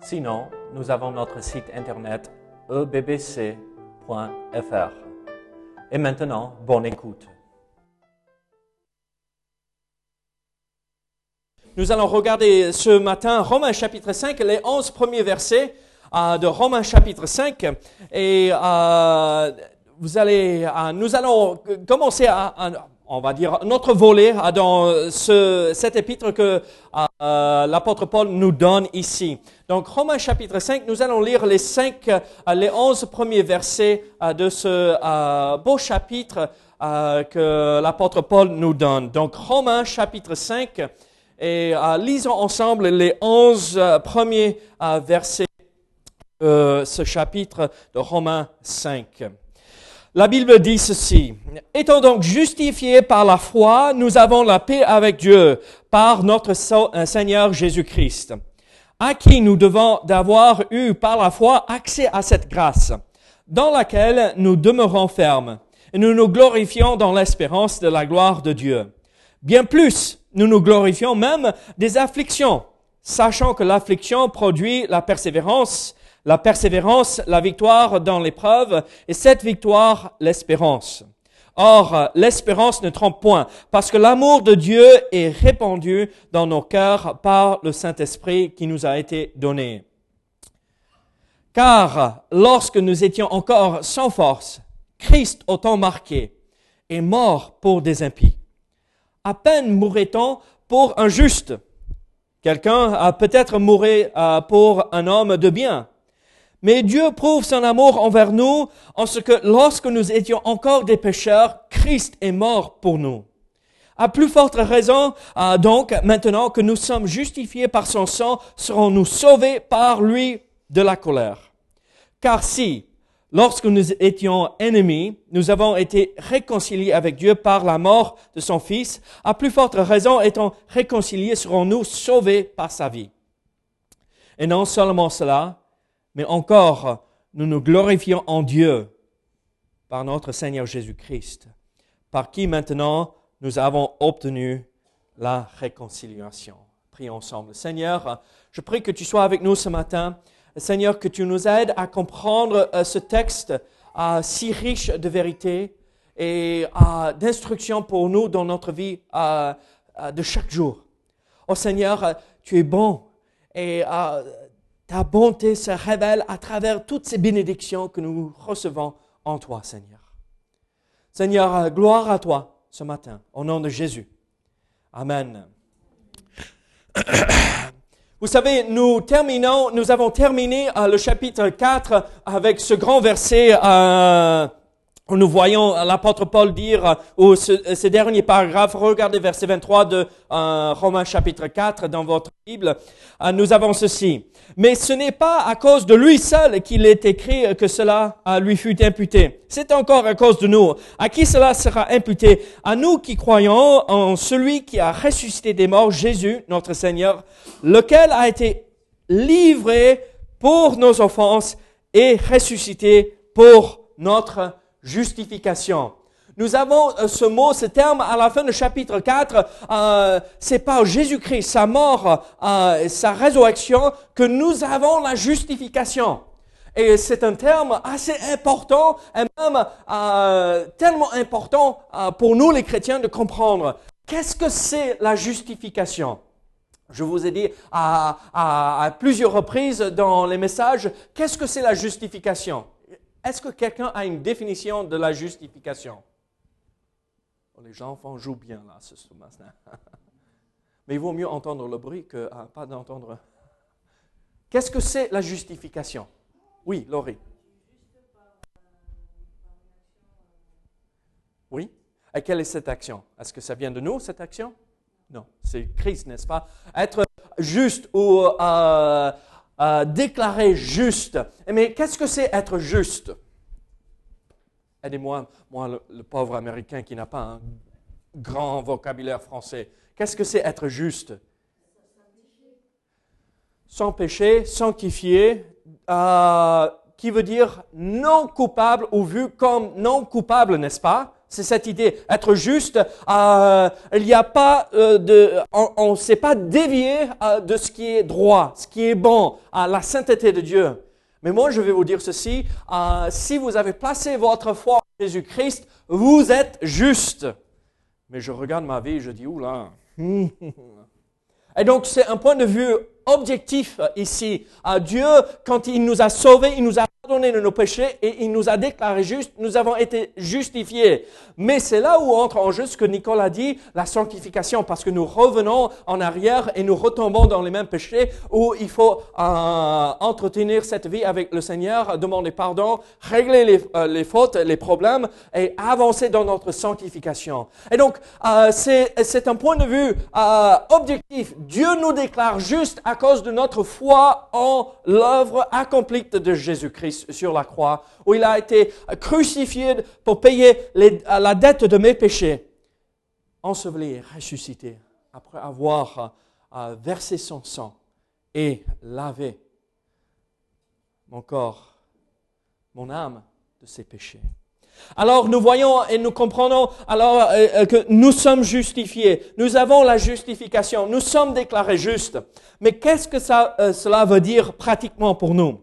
Sinon, nous avons notre site internet ebbc.fr. Et maintenant, bonne écoute. Nous allons regarder ce matin Romains chapitre 5, les 11 premiers versets euh, de Romains chapitre 5. Et euh, vous allez, euh, nous allons commencer à, à on va dire, notre volet dans ce, cet épître que euh, l'apôtre Paul nous donne ici. Donc, Romains chapitre 5, nous allons lire les cinq, euh, les onze premiers versets euh, de ce euh, beau chapitre euh, que l'apôtre Paul nous donne. Donc, Romains chapitre 5, et lisons ensemble les onze premiers versets de ce chapitre de Romains 5. La Bible dit ceci. Étant donc justifiés par la foi, nous avons la paix avec Dieu par notre Seigneur Jésus-Christ, à qui nous devons d'avoir eu par la foi accès à cette grâce, dans laquelle nous demeurons fermes, et nous nous glorifions dans l'espérance de la gloire de Dieu. Bien plus, nous nous glorifions même des afflictions, sachant que l'affliction produit la persévérance, la persévérance, la victoire dans l'épreuve, et cette victoire, l'espérance. Or, l'espérance ne trompe point, parce que l'amour de Dieu est répandu dans nos cœurs par le Saint-Esprit qui nous a été donné. Car lorsque nous étions encore sans force, Christ, au temps marqué, est mort pour des impies. À peine mourrait-on pour un juste. Quelqu'un a peut-être mouru pour un homme de bien. Mais Dieu prouve son amour envers nous en ce que lorsque nous étions encore des pécheurs, Christ est mort pour nous. À plus forte raison, euh, donc, maintenant que nous sommes justifiés par son sang, serons-nous sauvés par lui de la colère. Car si, lorsque nous étions ennemis, nous avons été réconciliés avec Dieu par la mort de son Fils, à plus forte raison, étant réconciliés, serons-nous sauvés par sa vie. Et non seulement cela, mais encore, nous nous glorifions en Dieu par notre Seigneur Jésus-Christ, par qui maintenant nous avons obtenu la réconciliation. Prions ensemble. Seigneur, je prie que tu sois avec nous ce matin. Seigneur, que tu nous aides à comprendre euh, ce texte si riche de vérité et d'instruction pour nous dans notre vie de chaque jour. Oh Seigneur, tu es bon et ta bonté se révèle à travers toutes ces bénédictions que nous recevons en toi, Seigneur. Seigneur, gloire à toi ce matin, au nom de Jésus. Amen. Vous savez, nous terminons, nous avons terminé euh, le chapitre 4 avec ce grand verset euh, nous voyons l'apôtre Paul dire, ou ce, ce, dernier paragraphe, regardez verset 23 de euh, Romains chapitre 4 dans votre Bible, euh, nous avons ceci. Mais ce n'est pas à cause de lui seul qu'il est écrit que cela euh, lui fut imputé. C'est encore à cause de nous. À qui cela sera imputé? À nous qui croyons en celui qui a ressuscité des morts, Jésus, notre Seigneur, lequel a été livré pour nos offenses et ressuscité pour notre justification. Nous avons euh, ce mot, ce terme à la fin du chapitre 4. Euh, c'est par Jésus-Christ, sa mort, euh, sa résurrection, que nous avons la justification. Et c'est un terme assez important et même tellement important pour nous les chrétiens de comprendre. Qu'est-ce que c'est la justification? Je vous ai dit à plusieurs reprises dans les messages, qu'est-ce que c'est la justification? Est-ce que quelqu'un a une définition de la justification? Oh, Les enfants jouent bien là ce matin. Mais il vaut mieux entendre le bruit que ah, pas d'entendre. Qu'est-ce que c'est la justification? Oui, Laurie. Oui? Et quelle est cette action? Est-ce que ça vient de nous, cette action? Non, c'est Christ, n'est-ce pas? Être juste ou euh, euh, déclaré juste. Mais qu'est-ce que c'est être juste? Aidez-moi, moi, le, pauvre Américain qui n'a pas un grand vocabulaire français. Qu'est-ce que c'est être juste? Sans péché, sanctifié, euh, qui veut dire non coupable ou vu comme non coupable, n'est-ce pas? C'est cette idée. Être juste, euh, il n'y a pas euh, on ne s'est pas dévié euh, de ce qui est droit, ce qui est bon, à la sainteté de Dieu. Mais moi, je vais vous dire ceci, si vous avez placé votre foi en Jésus-Christ, vous êtes juste. Mais je regarde ma vie et je dis, oula. Et donc, c'est un point de vue objectif ici. Dieu, quand il nous a sauvés, il nous a de nos péchés et il nous a déclarés justes, nous avons été justifiés. Mais c'est là où entre en jeu ce que Nicole a dit, la sanctification, parce que nous revenons en arrière et nous retombons dans les mêmes péchés où il faut euh, entretenir cette vie avec le Seigneur, demander pardon, régler les, euh, les fautes, les problèmes et avancer dans notre sanctification. Et donc, euh, c'est un point de vue objectif. Dieu nous déclare juste à cause de notre foi en l'œuvre accomplie de Jésus-Christ sur la croix, où il a été crucifié pour payer la dette de mes péchés, enseveli ressuscité après avoir euh, versé son sang et lavé mon corps, mon âme de ses péchés. Alors nous voyons et nous comprenons alors euh, euh, que nous sommes justifiés, nous avons la justification, nous sommes déclarés justes. Mais qu'est-ce que cela veut dire pratiquement pour nous?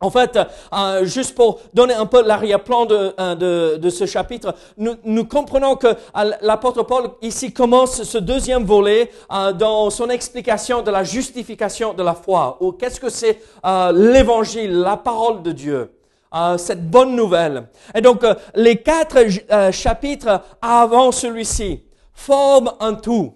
En fait, euh, juste pour donner un peu l'arrière-plan de, euh, ce chapitre, nous, comprenons que euh, l'apôtre Paul ici commence ce deuxième volet dans son explication de la justification de la foi. Ou qu'est-ce que c'est euh, l'évangile, la parole de Dieu cette bonne nouvelle. Et donc, les quatre chapitres avant celui-ci forment un tout.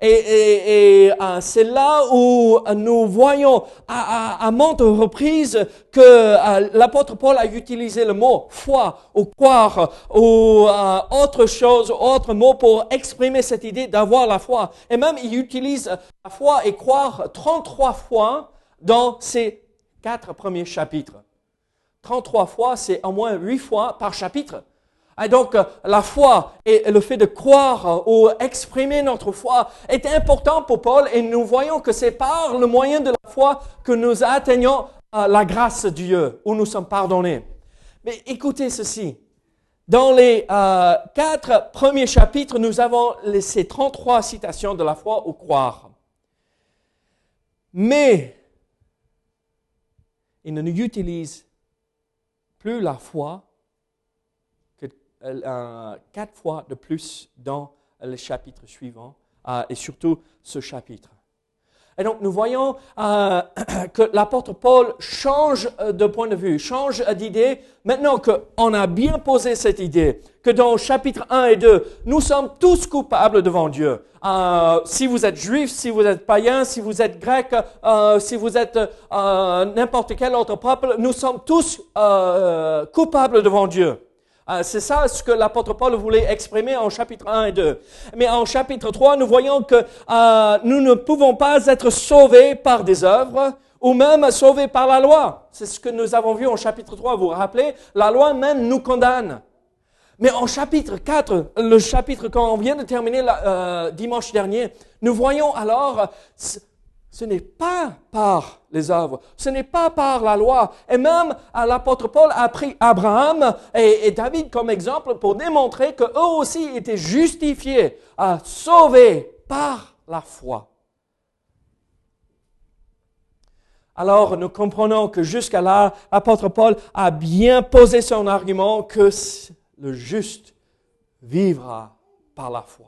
Et, et, et euh, c'est là où nous voyons à, à, à maintes reprises que euh, l'apôtre Paul a utilisé le mot foi ou croire ou euh, autre chose, autre mot pour exprimer cette idée d'avoir la foi. Et même il utilise la foi et croire 33 fois dans ces quatre premiers chapitres. 33 fois, c'est au moins 8 fois par chapitre. Et donc, euh, la foi et le fait de croire euh, ou exprimer notre foi est important pour Paul et nous voyons que c'est par le moyen de la foi que nous atteignons euh, la grâce de Dieu, où nous sommes pardonnés. Mais écoutez ceci. Dans les quatre premiers chapitres, nous avons les, ces 33 citations de la foi ou croire. Mais, il ne utilise plus la foi euh, quatre fois de plus dans le chapitre suivant euh, et surtout ce chapitre. Et donc nous voyons euh, que l'apôtre Paul change euh, de point de vue, change d'idée. Maintenant qu'on a bien posé cette idée, que dans chapitre 1 et 2, nous sommes tous coupables devant Dieu. Euh, si vous êtes juif, si vous êtes païen, si vous êtes grec, si vous êtes n'importe quel autre peuple, nous sommes tous coupables devant Dieu. Euh, C'est ça ce que l'apôtre Paul voulait exprimer en chapitre 1 et 2. Mais en chapitre 3, nous voyons que euh, nous ne pouvons pas être sauvés par des œuvres ou même sauvés par la loi. C'est ce que nous avons vu en chapitre 3. Vous vous rappelez? La loi même nous condamne. Mais en chapitre 4, le chapitre qu'on vient de terminer euh, dimanche dernier, nous voyons alors, ce, n'est pas par les œuvres, ce n'est pas par la loi. Et même euh, l'apôtre Paul a pris Abraham et, David comme exemple pour démontrer qu'eux aussi étaient justifiés, euh, sauvés par la foi. Alors nous comprenons que jusqu'à là, l'apôtre Paul a bien posé son argument que le juste vivra par la foi.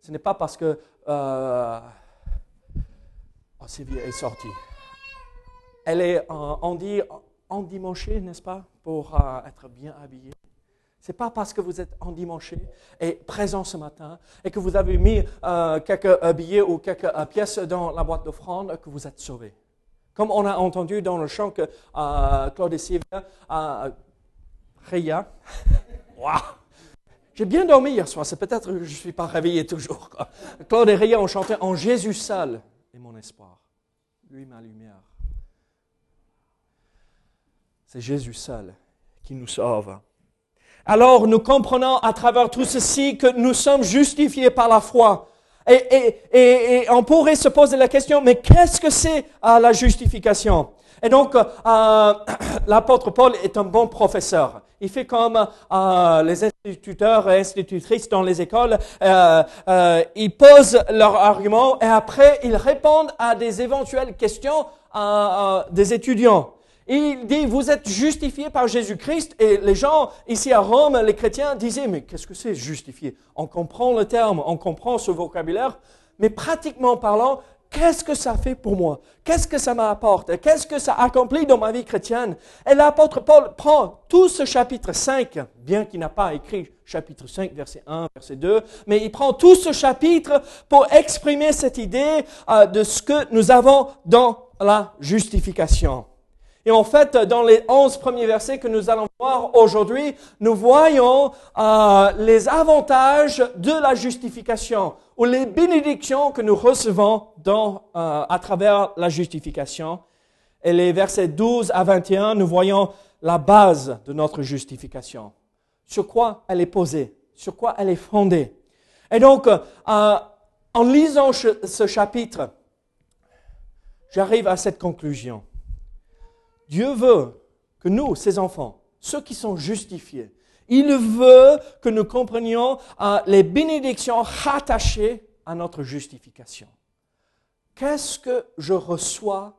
Ce n'est pas parce que euh, Sylvie est sortie. Elle est, euh, on dit, endimanchée, n'est-ce pas, pour euh, être bien habillée. C'est pas parce que vous êtes endimanché et présent ce matin et que vous avez mis euh, quelques billets ou quelques pièces dans la boîte d'offrande que vous êtes sauvé. Comme on a entendu dans le chant que Claude et Sylvia, Réa, Waouh! j'ai bien dormi hier soir, c'est peut-être que je ne suis pas réveillé toujours. Claude et Réa ont chanté En Jésus seul mon espoir. lui ma lumière. C'est Jésus seul qui nous sauve. Alors nous comprenons à travers tout ceci que nous sommes justifiés par la foi. Et, on pourrait se poser la question, mais qu'est-ce que c'est euh, la justification? Et donc, euh, l'apôtre Paul est un bon professeur. Il fait comme euh, les instituteurs et institutrices dans les écoles. Euh, euh, ils posent leurs arguments et après, ils répondent à des éventuelles questions des étudiants. Il dit, vous êtes justifiés par Jésus-Christ. Et les gens ici à Rome, les chrétiens, disaient, mais qu'est-ce que c'est justifié? On comprend le terme, on comprend ce vocabulaire, mais pratiquement parlant, qu'est-ce que ça fait pour moi? Qu'est-ce que ça m'apporte? Qu'est-ce que ça accomplit dans ma vie chrétienne? Et l'apôtre Paul prend tout ce chapitre 5, bien qu'il n'a pas écrit chapitre 5, verset 1, verset 2, mais il prend tout ce chapitre pour exprimer cette idée euh, de ce que nous avons dans la justification. Et en fait, dans les onze premiers versets que nous allons voir aujourd'hui, nous voyons euh, les avantages de la justification ou les bénédictions que nous recevons dans, euh, à travers la justification. Et les versets 12 à 21, nous voyons la base de notre justification. Sur quoi elle est posée, sur quoi elle est fondée? Et donc, euh, en lisant ce chapitre, j'arrive à cette conclusion. Dieu veut que nous, ses enfants, ceux qui sont justifiés, il veut que nous comprenions euh, les bénédictions rattachées à notre justification. Qu'est-ce que je reçois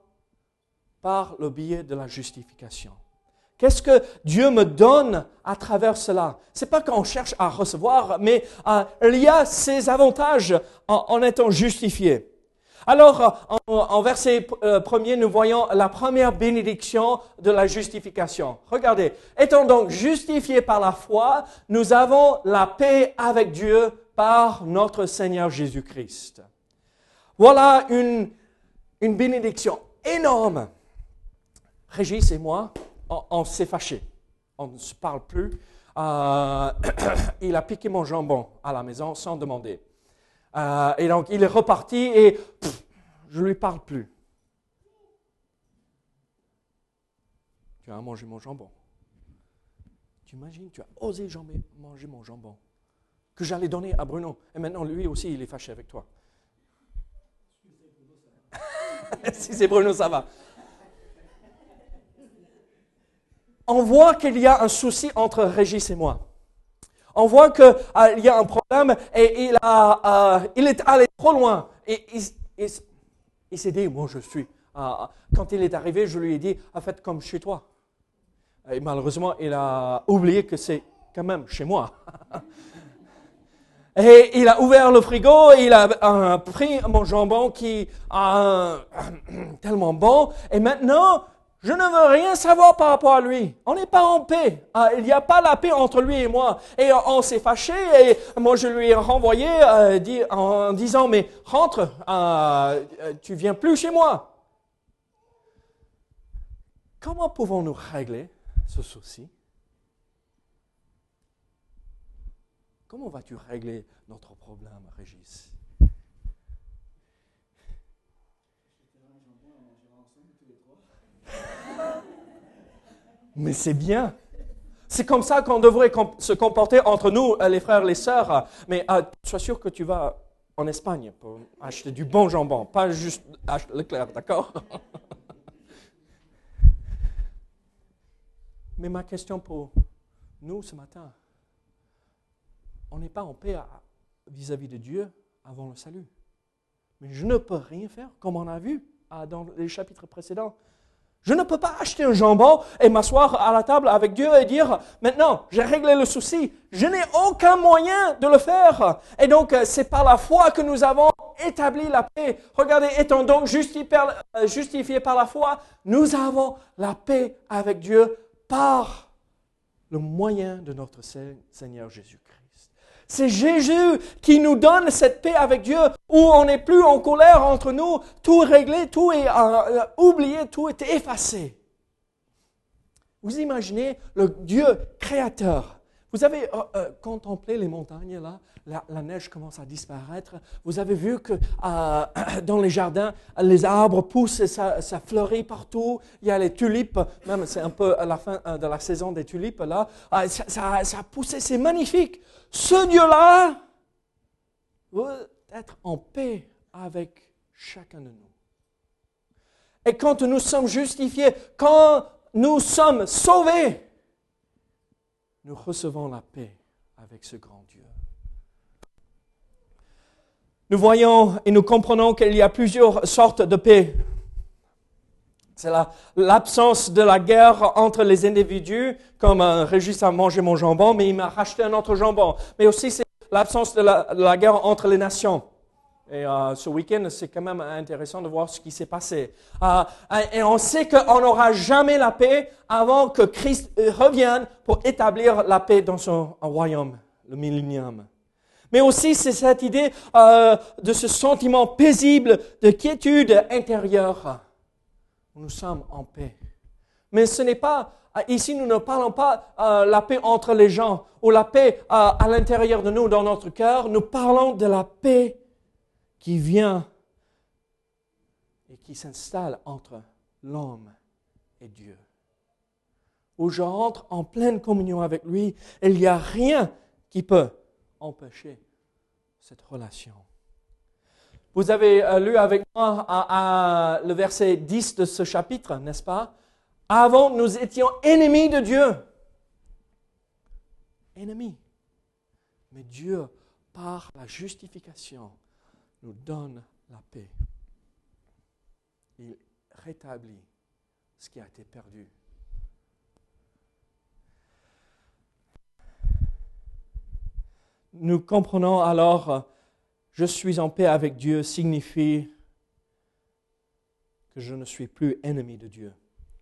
par le biais de la justification? Qu'est-ce que Dieu me donne à travers cela? C'est pas qu'on cherche à recevoir, mais euh, il y a ces avantages en étant justifié. Alors, en, verset euh, premier, nous voyons la première bénédiction de la justification. Regardez, étant donc justifiés par la foi, nous avons la paix avec Dieu par notre Seigneur Jésus-Christ. Voilà une, une bénédiction énorme. Régis et moi, on, s'est fâchés. On ne se parle plus. Euh, il a piqué mon jambon à la maison sans demander. Euh, et donc, il est reparti et je ne lui parle plus. Tu as mangé mon jambon. Tu imagines, tu as osé manger mon jambon que j'allais donner à Bruno. Et maintenant, lui aussi, il est fâché avec toi. si c'est Bruno, ça va. On voit qu'il y a un souci entre Régis et moi. On voit qu'il euh, y a un problème et il, a, euh, il est allé trop loin. Et il, s'est dit, moi je suis. Euh, quand il est arrivé, je lui ai dit, faites comme chez toi. Et malheureusement, il a oublié que c'est quand même chez moi. Et il a ouvert le frigo, il a pris mon jambon qui est tellement bon. Et maintenant, je ne veux rien savoir par rapport à lui. On n'est pas en paix. Ah, il n'y a pas la paix entre lui et moi. Et on s'est fâché et moi je lui ai renvoyé euh, en disant mais rentre, euh, tu viens plus chez moi. Comment pouvons-nous régler ce souci? Comment vas-tu régler notre problème, Régis? Mais c'est bien. C'est comme ça qu'on devrait se comporter entre nous, euh, les frères, les sœurs. Mais euh, sois sûr que tu vas en Espagne pour acheter du bon jambon, pas juste acheter Leclerc, d'accord? Mais ma question pour nous ce matin, on n'est pas en paix vis-à-vis -vis de Dieu avant le salut. Mais je ne peux rien faire, comme on a vu ah, dans les chapitres précédents. Je ne peux pas acheter un jambon et m'asseoir à la table avec Dieu et dire, maintenant, j'ai réglé le souci. Je n'ai aucun moyen de le faire. Et donc, euh, c'est par la foi que nous avons établi la paix. Regardez, étant donc euh, justifiés par la foi, nous avons la paix avec Dieu par le moyen de notre Seigneur Jésus-Christ. C'est Jésus qui nous donne cette paix avec Dieu où on n'est plus en colère entre nous, tout réglé, tout est euh, oublié, tout est effacé. Vous imaginez le Dieu créateur Vous avez euh, euh, contemplé les montagnes là, la, neige commence à disparaître. Vous avez vu que euh, dans les jardins, les arbres poussent et ça, fleurit partout. Il y a les tulipes, même c'est un peu à la fin de la saison des tulipes là. Ah, ça, ça a poussé, c'est magnifique. Ce Dieu-là veut être en paix avec chacun de nous. Et quand nous sommes justifiés, quand nous sommes sauvés, nous recevons la paix avec ce grand Dieu. Nous voyons et nous comprenons qu'il y a plusieurs sortes de paix. C'est l'absence de la guerre entre les individus, comme un Régis a mangé mon jambon, mais il m'a racheté un autre jambon. Mais aussi, c'est l'absence de la guerre entre les nations. Et euh, ce week-end, c'est quand même intéressant de voir ce qui s'est passé. Euh, et on sait qu'on n'aura jamais la paix avant que Christ revienne pour établir la paix dans son royaume, le millénium. Mais aussi, c'est cette idée euh, de ce sentiment paisible de quiétude intérieure. Nous sommes en paix. Mais ce n'est pas, ici, nous ne parlons pas la paix entre les gens ou la paix à l'intérieur de nous, dans notre cœur. Nous parlons de la paix qui vient et qui s'installe entre l'homme et Dieu. Où je rentre en pleine communion avec lui, il n'y a rien qui peut empêcher cette relation. Vous avez euh, lu avec moi le verset 10 de ce chapitre, n'est-ce pas? Avant, nous étions ennemis de Dieu. Ennemis. Mais Dieu, par la justification, nous donne la paix. Il rétablit ce qui a été perdu. Nous comprenons alors, je suis en paix avec Dieu signifie que je ne suis plus ennemi de Dieu,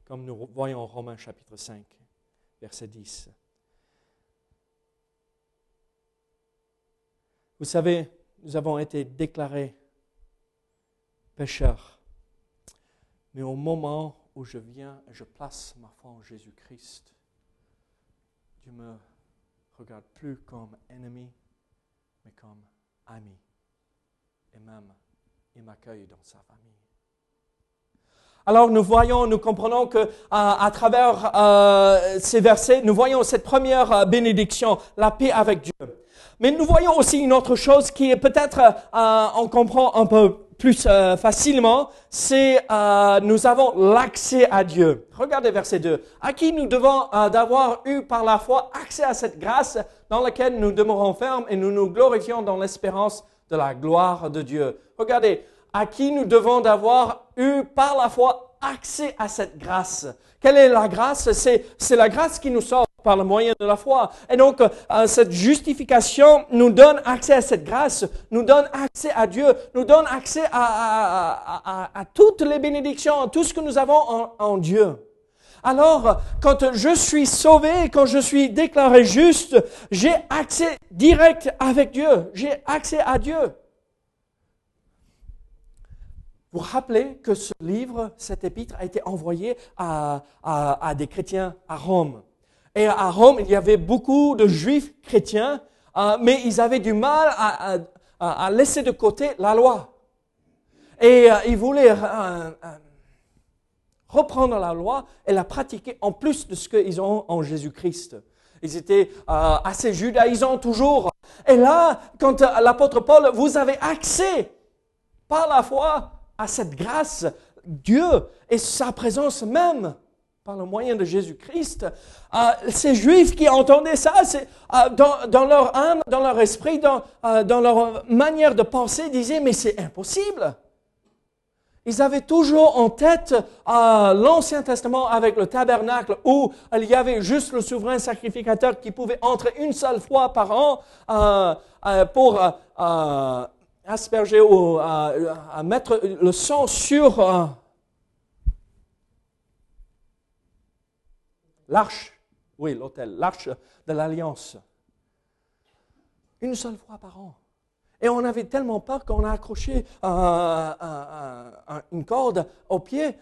comme nous voyons en Romains chapitre 5, verset 10. Vous savez, nous avons été déclarés pécheurs. Mais au moment où je viens et je place ma foi en Jésus-Christ, Dieu me regarde plus comme ennemi, mais comme ami. Et même, il m'accueille dans sa famille. Alors nous voyons, nous comprenons que à, travers euh, ces versets, nous voyons cette première euh, bénédiction, la paix avec Dieu. Mais nous voyons aussi une autre chose qui est peut-être, euh, on comprend un peu plus euh, facilement, c'est euh, nous avons l'accès à Dieu. Regardez verset 2. À qui nous devons euh, d'avoir eu par la foi accès à cette grâce dans laquelle nous demeurons fermes et nous nous glorifions dans l'espérance de la gloire de Dieu. Regardez, à qui nous devons d'avoir eu par la foi accès à cette grâce. Quelle est la grâce? C'est la grâce qui nous sauve par le moyen de la foi. Et donc, euh, cette justification nous donne accès à cette grâce, nous donne accès à Dieu, nous donne accès à, à, toutes les bénédictions, à tout ce que nous avons en, en Dieu. Alors, quand je suis sauvé, quand je suis déclaré juste, j'ai accès direct avec Dieu, j'ai accès à Dieu. Vous rappelez que ce livre, cet épître, a été envoyé à, des chrétiens à Rome. Et à Rome, il y avait beaucoup de juifs chrétiens, euh, mais ils avaient du mal à, laisser de côté la loi. Et euh, ils voulaient euh, reprendre la loi et la pratiquer en plus de ce qu'ils ont en Jésus-Christ. Ils étaient assez judaïsants toujours. Et là, quand l'apôtre Paul, vous avez accès par la foi à cette grâce, Dieu et sa présence même par le moyen de Jésus-Christ, euh, ces Juifs qui entendaient ça, euh, dans, leur âme, dans leur esprit, dans, euh, dans leur manière de penser, disaient, mais c'est impossible. Ils avaient toujours en tête l'Ancien Testament avec le tabernacle où il y avait juste le souverain sacrificateur qui pouvait entrer une seule fois par an pour asperger ou mettre le sang sur l'arche, oui, l'autel, l'arche de l'alliance. Une seule fois par an. Et on avait tellement peur qu'on a accroché euh, euh, euh, une corde au pied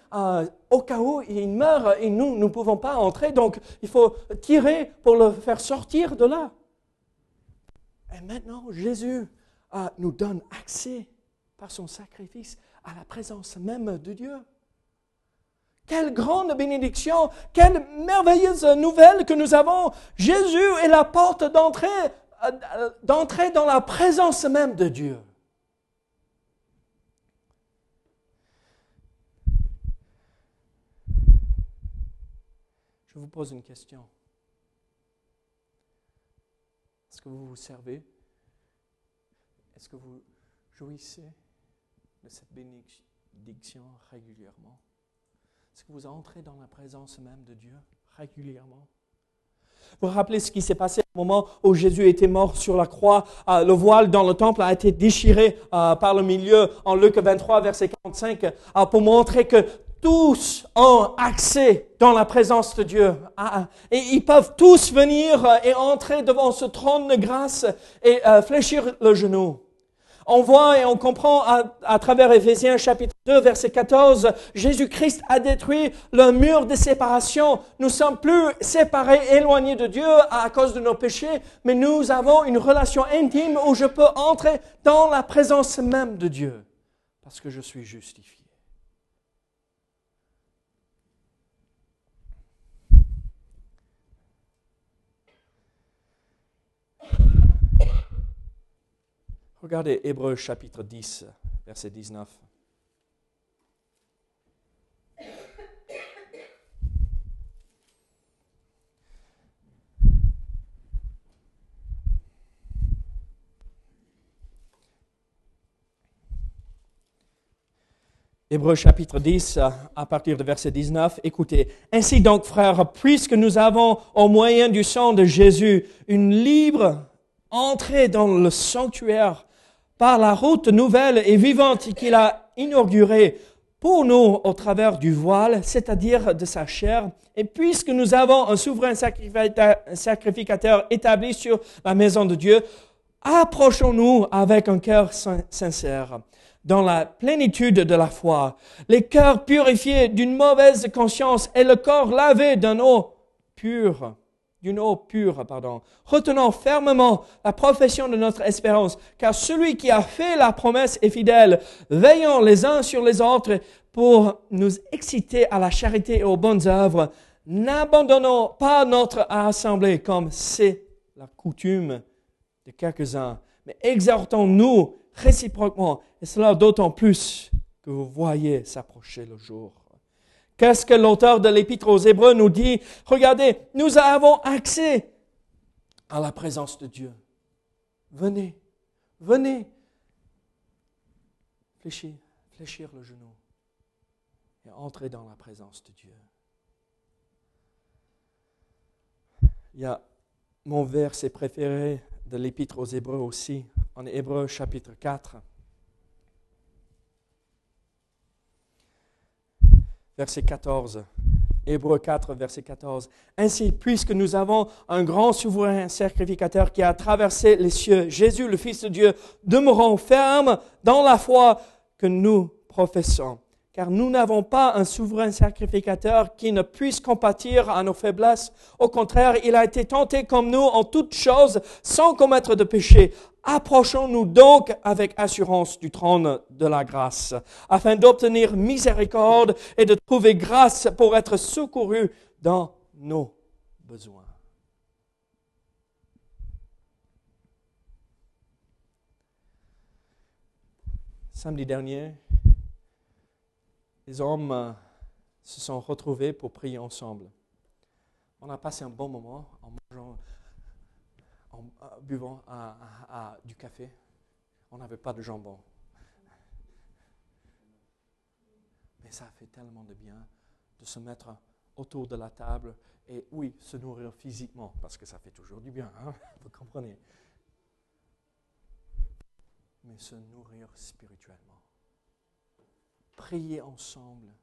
au cas où il meurt et nous ne pouvons pas entrer. Donc il faut tirer pour le faire sortir de là. Et maintenant, Jésus nous donne accès par son sacrifice à la présence même de Dieu. Quelle grande bénédiction, quelle merveilleuse nouvelle que nous avons. Jésus est la porte d'entrée d'entrer dans la présence même de Dieu. Je vous pose une question. Est-ce que vous vous servez? Est-ce que vous jouissez de cette bénédiction régulièrement? Est-ce que vous entrez dans la présence même de Dieu régulièrement? Vous vous rappelez ce qui s'est passé au moment où Jésus était mort sur la croix. Euh, le voile dans le temple a été déchiré euh, par le milieu en Luc 23, verset 45, euh, pour montrer que tous ont accès dans la présence de Dieu. Ah, et ils peuvent tous venir et entrer devant ce trône de grâce et fléchir le genou. On voit et on comprend à, travers Éphésiens chapitre 2 verset 14, Jésus-Christ a détruit le mur de séparation. Nous sommes plus séparés, éloignés de Dieu à cause de nos péchés, mais nous avons une relation intime où je peux entrer dans la présence même de Dieu parce que je suis justifié. Regardez Hébreu chapitre 10, verset 19. Hébreu chapitre 10, à partir de verset 19, écoutez. Ainsi donc, frères, puisque nous avons au moyen du sang de Jésus une libre entrée dans le sanctuaire par la route nouvelle et vivante qu'il a inaugurée pour nous au travers du voile, c'est-à-dire de sa chair. Et puisque nous avons un souverain sacrificateur établi sur la maison de Dieu, approchons-nous avec un cœur sincère, dans la plénitude de la foi, les cœurs purifiés d'une mauvaise conscience et le corps lavé d'un eau pure d'une eau pure, pardon. Retenons fermement la profession de notre espérance, car celui qui a fait la promesse est fidèle. Veillons les uns sur les autres pour nous exciter à la charité et aux bonnes œuvres. N'abandonnons pas notre assemblée comme c'est la coutume de quelques-uns, mais exhortons-nous réciproquement, et cela d'autant plus que vous voyez s'approcher le jour. Qu'est-ce que l'auteur de l'Épître aux Hébreux nous dit? Regardez, nous avons accès à la présence de Dieu. Venez, venez. Fléchir, fléchir le genou et entrer dans la présence de Dieu. Il y a mon verset préféré de l'Épître aux Hébreux aussi, en Hébreux chapitre 4. Verset 14. Hébreu 4, verset 14. Ainsi, puisque nous avons un grand souverain sacrificateur qui a traversé les cieux, Jésus, le Fils de Dieu, demeurons fermes dans la foi que nous professons car nous n'avons pas un souverain sacrificateur qui ne puisse compatir à nos faiblesses. Au contraire, il a été tenté comme nous en toutes choses, sans commettre de péché. Approchons-nous donc avec assurance du trône de la grâce, afin d'obtenir miséricorde et de trouver grâce pour être secourus dans nos besoins. Samedi dernier, les hommes euh, se sont retrouvés pour prier ensemble. On a passé un bon moment en mangeant, en euh, buvant du café. On n'avait pas de jambon. Mais ça fait tellement de bien de se mettre autour de la table et oui, se nourrir physiquement, parce que ça fait toujours du bien, hein, vous comprenez. Mais se nourrir spirituellement prier ensemble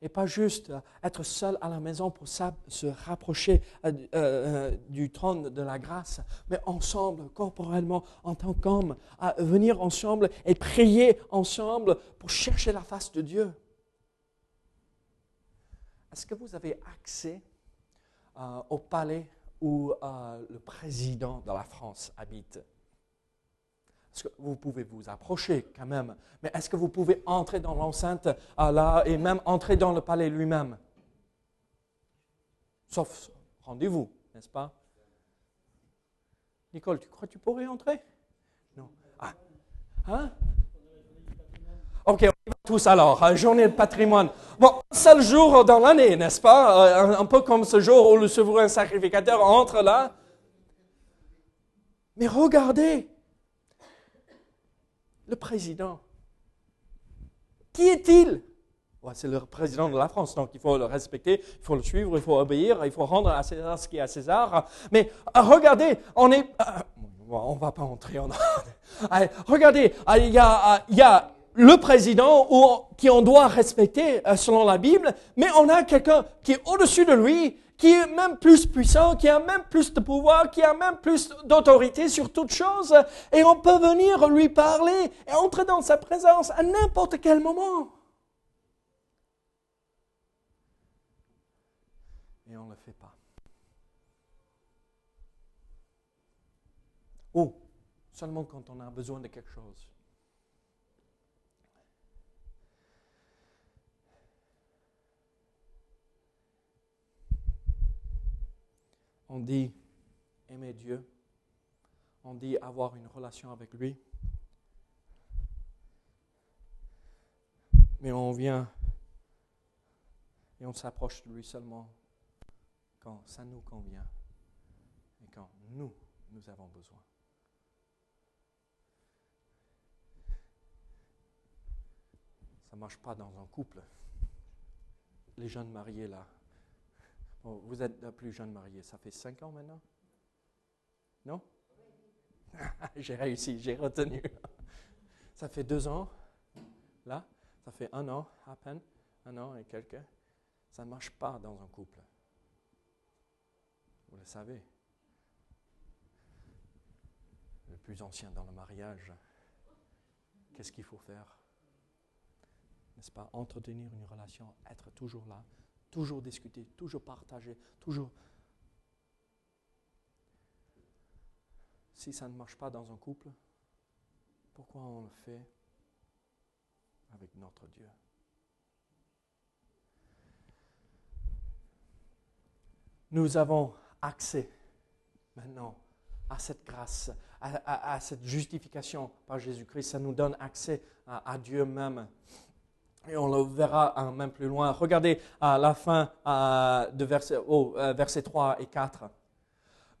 et pas juste être seul à la maison pour se rapprocher euh, euh, du trône de la grâce, mais ensemble, corporellement, en tant qu'homme, à venir ensemble et prier ensemble pour chercher la face de Dieu. Est-ce que vous avez accès euh, au palais où le président de la France habite? Que vous pouvez vous approcher quand même, mais est-ce que vous pouvez entrer dans l'enceinte euh, là et même entrer dans le palais lui-même? Sauf rendez-vous, n'est-ce pas? Nicole, tu crois que tu pourrais entrer? Non. Ah. Hein? Ok, on y va tous alors. Hein, journée de patrimoine. Bon, un seul jour dans l'année, n'est-ce pas? Euh, un, un, peu comme ce jour où le souverain sacrificateur entre là. Mais regardez, le président. Qui est-il? C'est le président de la France, donc il faut le respecter, il faut le suivre, il faut obéir, il faut rendre à César ce qui est à César. Mais euh, regardez, on est... Euh, on ne va pas entrer en... regardez, euh, il y a, il y a le président qui on doit respecter selon la Bible, mais on a quelqu'un qui est au-dessus de lui qui est même plus puissant, qui a même plus de pouvoir, qui a même plus d'autorité sur toute chose. Et on peut venir lui parler et entrer dans sa présence à n'importe quel moment. Et on ne le fait pas. Ou seulement quand on a besoin de quelque chose. On dit aimer Dieu, on dit avoir une relation avec lui, mais on vient et on s'approche de lui seulement quand ça nous convient et quand nous, nous avons besoin. Ça ne marche pas dans un couple. Les jeunes mariés là, vous êtes la plus jeune mariée, ça fait cinq ans maintenant? Non? J'ai réussi, j'ai retenu. ça fait deux ans, là, ça fait un an à peine, un an et quelques. Ça ne marche pas dans un couple. Vous le savez. Le plus ancien dans le mariage, qu'est-ce qu'il faut faire? N'est-ce pas? Entretenir une relation, être toujours là, Toujours discuter, toujours partager, toujours. Si ça ne marche pas dans un couple, pourquoi on le fait avec notre Dieu? Nous avons accès maintenant à cette grâce, à, cette justification par Jésus-Christ. Ça nous donne accès à Dieu même. Et on le verra même plus loin. Regardez à la fin de verset, oh, verset 3 et 4.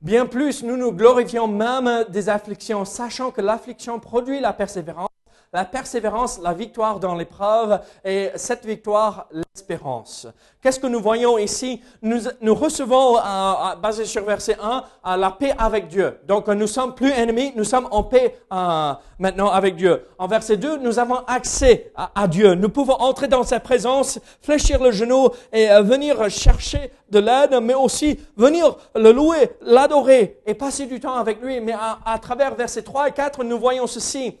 Bien plus, nous nous glorifions même des afflictions, sachant que l'affliction produit la persévérance, la persévérance, la victoire dans l'épreuve, et cette victoire, l'espérance. Qu'est-ce que nous voyons ici? Nous, nous recevons, euh, basé sur verset 1, euh, la paix avec Dieu. Donc nous sommes plus ennemis, nous sommes en paix euh, maintenant avec Dieu. En verset 2, nous avons accès à, Dieu. Nous pouvons entrer dans sa présence, fléchir le genou et euh, venir chercher de l'aide, mais aussi venir le louer, l'adorer et passer du temps avec lui. Mais à, à travers versets 3 et 4, nous voyons ceci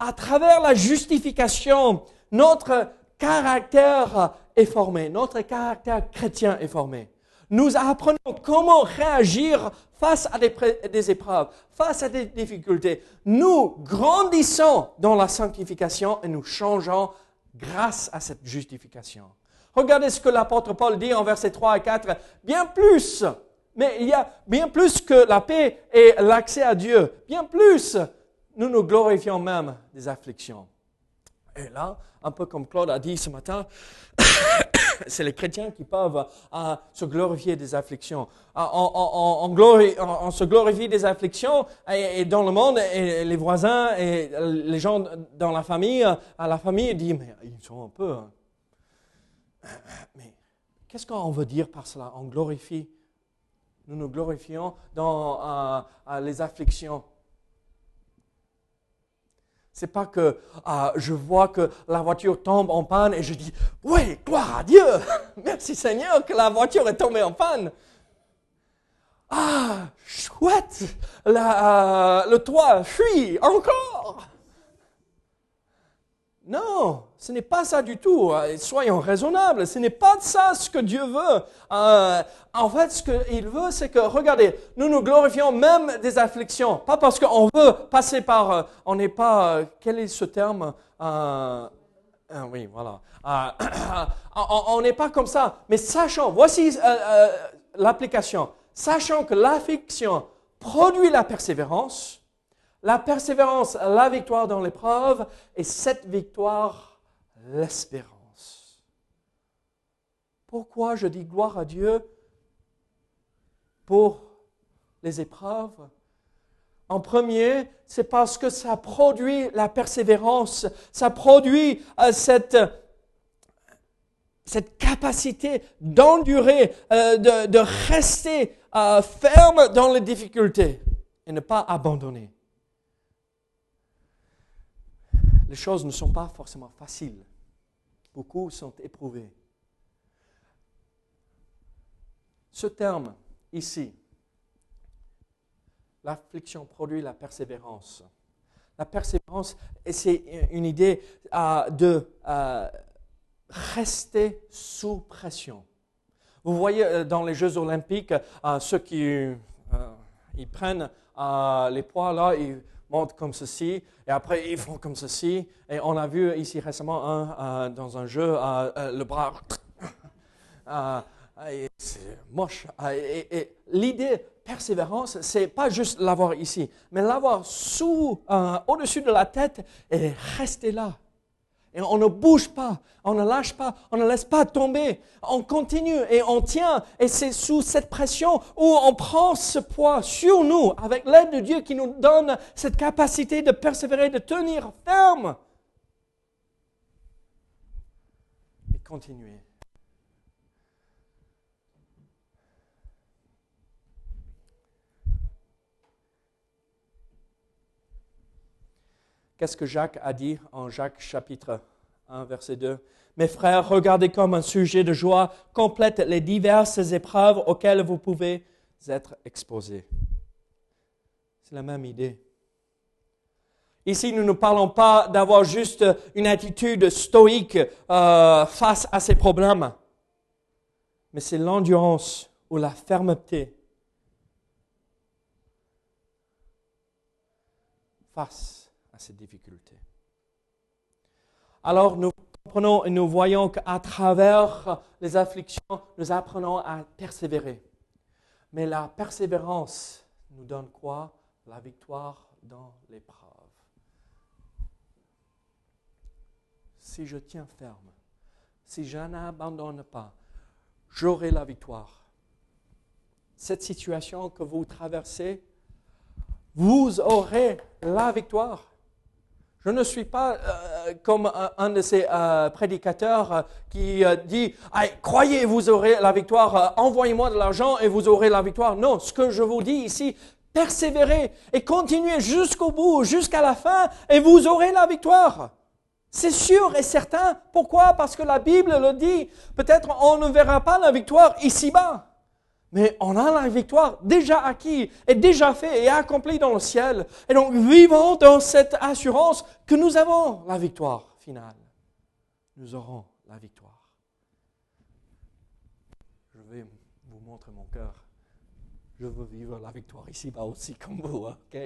à travers la justification, notre caractère est formé, notre caractère chrétien est formé. Nous apprenons comment réagir face à des, épreuves, face à des difficultés. Nous grandissons dans la sanctification et nous changeons grâce à cette justification. Regardez ce que l'apôtre Paul dit en versets 3 et 4. Bien plus, mais il y a bien plus que la paix et l'accès à Dieu. Bien plus, nous nous glorifions même des afflictions. Et là, un peu comme Claude a dit ce matin, c'est les chrétiens qui peuvent euh, se glorifier des afflictions. Euh, on, se glorifie des afflictions et, dans le monde, les voisins et les gens dans la famille, à euh, la famille disent, mais ils sont un peu... Hein. Mais qu'est-ce qu'on veut dire par cela? On glorifie. Nous nous glorifions dans les afflictions C'est pas que ah, je vois que la voiture tombe en panne et je dis oui, gloire à Dieu, merci Seigneur que la voiture est tombée en panne. Ah, chouette, la, le toit fuit encore. Non, ce n'est pas ça du tout. Soyons raisonnables. Ce n'est pas ça ce que Dieu veut. Euh, en fait, ce qu'il veut, c'est que, regardez, nous nous glorifions même des afflictions. Pas parce qu'on veut passer par, euh, on n'est pas, euh, quel est ce terme Oui, voilà. on n'est pas comme ça. Mais sachant, voici l'application. Sachant que l'affliction produit la persévérance, la persévérance, la victoire dans l'épreuve, et cette victoire, l'espérance. Pourquoi je dis gloire à Dieu pour les épreuves? En premier, c'est parce que ça produit la persévérance, ça produit euh, cette, capacité d'endurer, euh, de, de, rester euh, ferme dans les difficultés et ne pas abandonner les choses ne sont pas forcément faciles. Beaucoup sont éprouvés. Ce terme ici, l'affliction produit la persévérance. La persévérance, c'est une idée euh, de euh, rester sous pression. Vous voyez euh, dans les Jeux olympiques, ceux qui ils prennent les poids là, ils montent comme ceci, et après ils font comme ceci. Et on a vu ici récemment un, euh, dans un jeu, euh, euh, le bras. c'est moche. et, l'idée persévérance, c'est pas juste l'avoir ici, mais l'avoir sous, au-dessus de la tête et rester là. Et on ne bouge pas, on ne lâche pas, on ne laisse pas tomber. On continue et on tient. Et c'est sous cette pression où on prend ce poids sur nous avec l'aide de Dieu qui nous donne cette capacité de persévérer, de tenir ferme. Et continuer. Qu'est-ce que Jacques a dit en Jacques chapitre 1, verset 2 Mes frères, regardez comme un sujet de joie complète les diverses épreuves auxquelles vous pouvez être exposés. C'est la même idée. Ici, nous ne parlons pas d'avoir juste une attitude stoïque euh, face à ces problèmes, mais c'est l'endurance ou la fermeté face ces difficultés. Alors nous comprenons et nous voyons qu'à travers les afflictions, nous apprenons à persévérer. Mais la persévérance nous donne quoi? La victoire dans l'épreuve. Si je tiens ferme, si je n'abandonne pas, j'aurai la victoire. Cette situation que vous traversez, vous aurez la victoire. Je ne suis pas euh, comme un, de ces euh, prédicateurs euh, qui dit Croyez, vous aurez la victoire, envoyez-moi de l'argent et vous aurez la victoire. Non, ce que je vous dis ici, persévérez et continuez jusqu'au bout, jusqu'à la fin, et vous aurez la victoire. C'est sûr et certain. Pourquoi? Parce que la Bible le dit. Peut-être on ne verra pas la victoire ici-bas. Mais on a la victoire déjà acquise et déjà fait et accomplie dans le ciel. Et donc vivons dans cette assurance que nous avons la victoire finale. Nous aurons la victoire. Je vais vous montrer mon cœur. Je veux vivre la victoire ici-bas aussi comme vous. ok?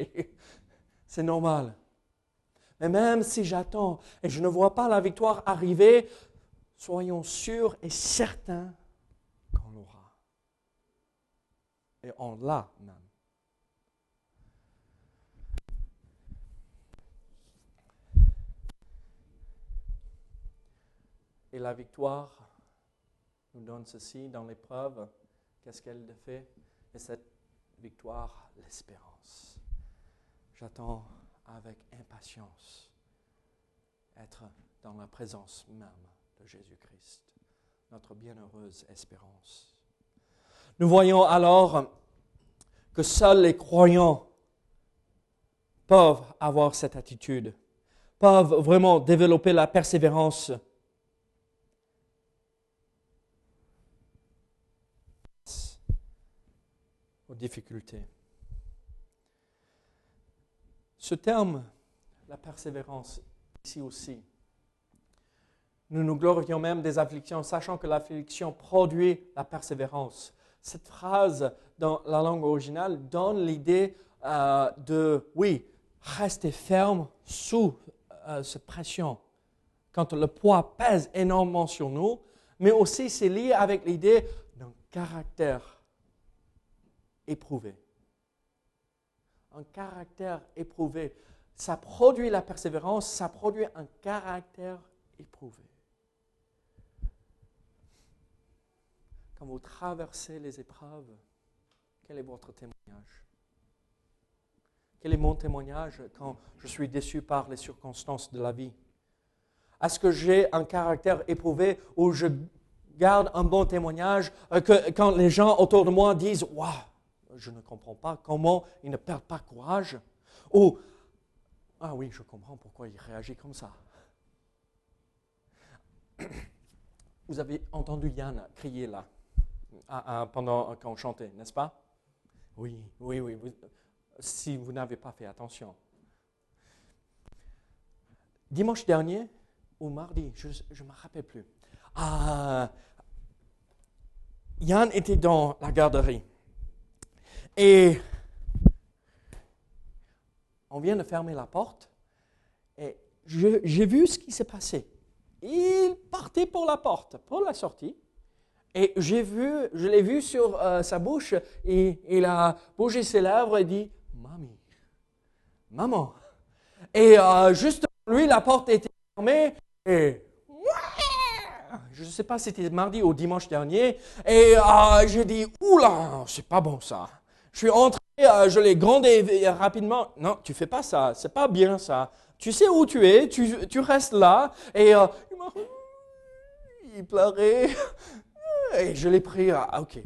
C'est normal. Mais même si j'attends et je ne vois pas la victoire arriver, soyons sûrs et certains et on l'a même. Et la victoire nous donne ceci dans l'épreuve. Qu'est-ce qu'elle fait? Et cette victoire, l'espérance. J'attends avec impatience être dans la présence même de Jésus-Christ, notre bienheureuse espérance. Nous voyons alors que seuls les croyants peuvent avoir cette attitude. peuvent vraiment développer la persévérance. aux difficultés. Ce terme, la persévérance, ici aussi, nous nous glorifions même des afflictions, sachant que l'affliction produit la persévérance. Cette phrase dans la langue originale donne l'idée euh, de, oui, rester ferme sous euh, cette pression, quand le poids pèse énormément sur nous, mais aussi c'est lié avec l'idée d'un caractère éprouvé. Un caractère éprouvé. Ça produit la persévérance, ça produit un caractère éprouvé. Quand vous traversez les épreuves, quel est votre témoignage? Quel est mon témoignage quand je suis déçu par les circonstances de la vie? Est-ce que j'ai un caractère éprouvé où je garde un bon témoignage euh, quand les gens autour de moi disent Waouh, je ne comprends pas comment ils ne perdent pas courage Ou Ah oui, je comprends pourquoi il réagit comme ça. Vous avez entendu Yann crier là pendant qu'on chantait, n'est-ce pas? Oui, oui, oui. si vous n'avez pas fait attention. Dimanche dernier, ou mardi, je ne me rappelle plus. Ah, Yann était dans la garderie. Et on vient de fermer la porte. Et j'ai vu ce qui s'est passé. Il partait pour la porte, pour la sortie. Et j'ai vu, je l'ai vu sur euh, sa bouche, et il a bougé ses lèvres et dit Mamie, maman. Et euh, juste lui, la porte était fermée, et je ne sais pas si c'était mardi ou dimanche dernier, et euh, j'ai dit Oula, c'est pas bon ça. Je suis entré, je l'ai grondé rapidement. Non, tu fais pas ça, c'est pas bien ça. Tu sais où tu es, tu, tu restes là, et il pleurait. Et je l'ai pris, ah, ok,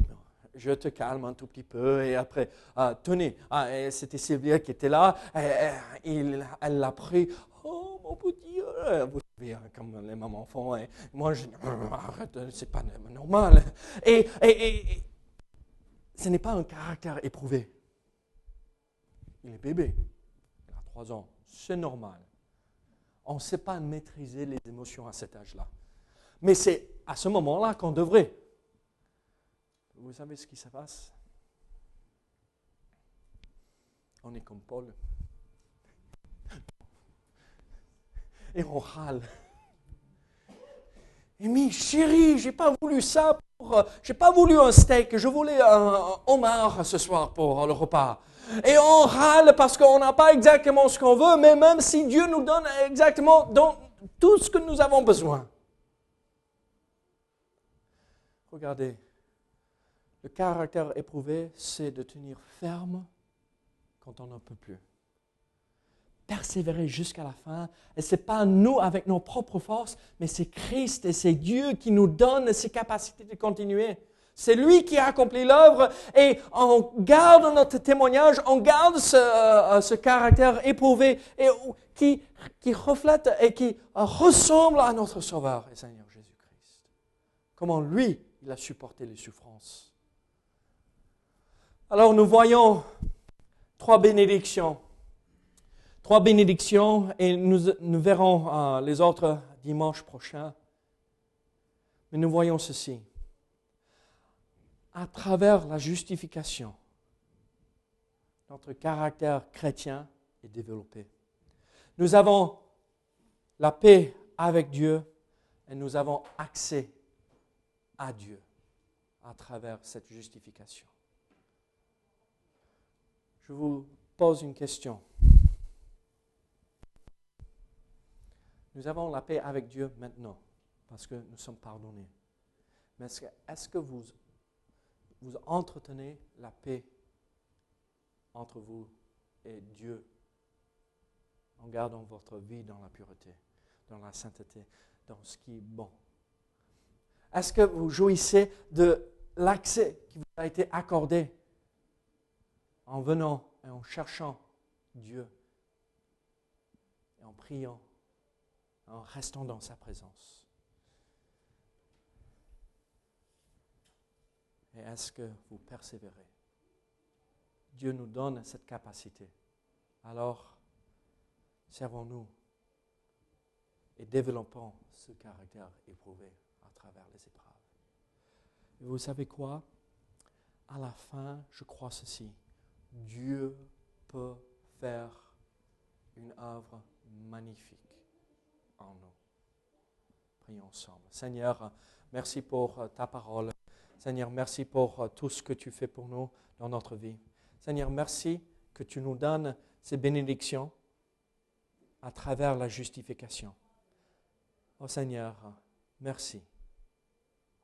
je te calme un tout petit peu. Et après, ah, tenez, ah, c'était Sylvia qui était là. elle l'a pris. Oh, mon petit, vous savez, hein, comme les mamans font. Et moi, je arrête, c'est pas normal. Et, et, ce n'est pas un caractère éprouvé. Il est bébé, il a trois ans, c'est normal. On ne sait pas maîtriser les émotions à cet âge-là. Mais c'est à ce moment-là qu'on devrait. Vous savez ce qui se passe? On est comme Paul. Et on râle. Et mais chérie, j'ai pas voulu ça pour, j'ai pas voulu un steak, je voulais un homard ce soir pour le repas. Et on râle parce qu'on n'a pas exactement ce qu'on veut, mais même si Dieu nous donne exactement tout ce que nous avons besoin. Regardez, le caractère éprouvé, c'est de tenir ferme quand on n'en peut plus. Persévérer jusqu'à la fin. Et ce n'est pas nous avec nos propres forces, mais c'est Christ et c'est Dieu qui nous donne ces capacités de continuer. C'est lui qui a accompli l'œuvre et on garde notre témoignage, on garde ce, euh, caractère éprouvé et qui, qui reflète et qui ressemble à notre Sauveur et Seigneur Jésus-Christ. Comment lui, il a supporté les souffrances. Alors nous voyons trois bénédictions. Trois bénédictions et nous, verrons euh, les autres dimanche prochain. Mais nous voyons ceci. À travers la justification, notre caractère chrétien est développé. Nous avons la paix avec Dieu et nous avons accès à Dieu à travers cette justification je vous pose une question. Nous avons la paix avec Dieu maintenant parce que nous sommes pardonnés. Mais est-ce que, vous, vous entretenez la paix entre vous et Dieu en gardant votre vie dans la pureté, dans la sainteté, dans ce qui est bon? Est-ce que vous jouissez de l'accès qui vous a été accordé en venant et en cherchant Dieu et en priant en restant dans sa présence. Et est-ce que vous persévérez? Dieu nous donne cette capacité. Alors, servons-nous et développons ce caractère éprouvé à travers les épreuves. Et vous savez quoi? À la fin, je crois ceci. Dieu peut faire une œuvre magnifique en nous. Prions ensemble. Seigneur, merci pour ta parole. Seigneur, merci pour tout ce que tu fais pour nous dans notre vie. Seigneur, merci que tu nous donnes ces bénédictions à travers la justification. Oh Seigneur, merci.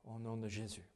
Au nom de Jésus.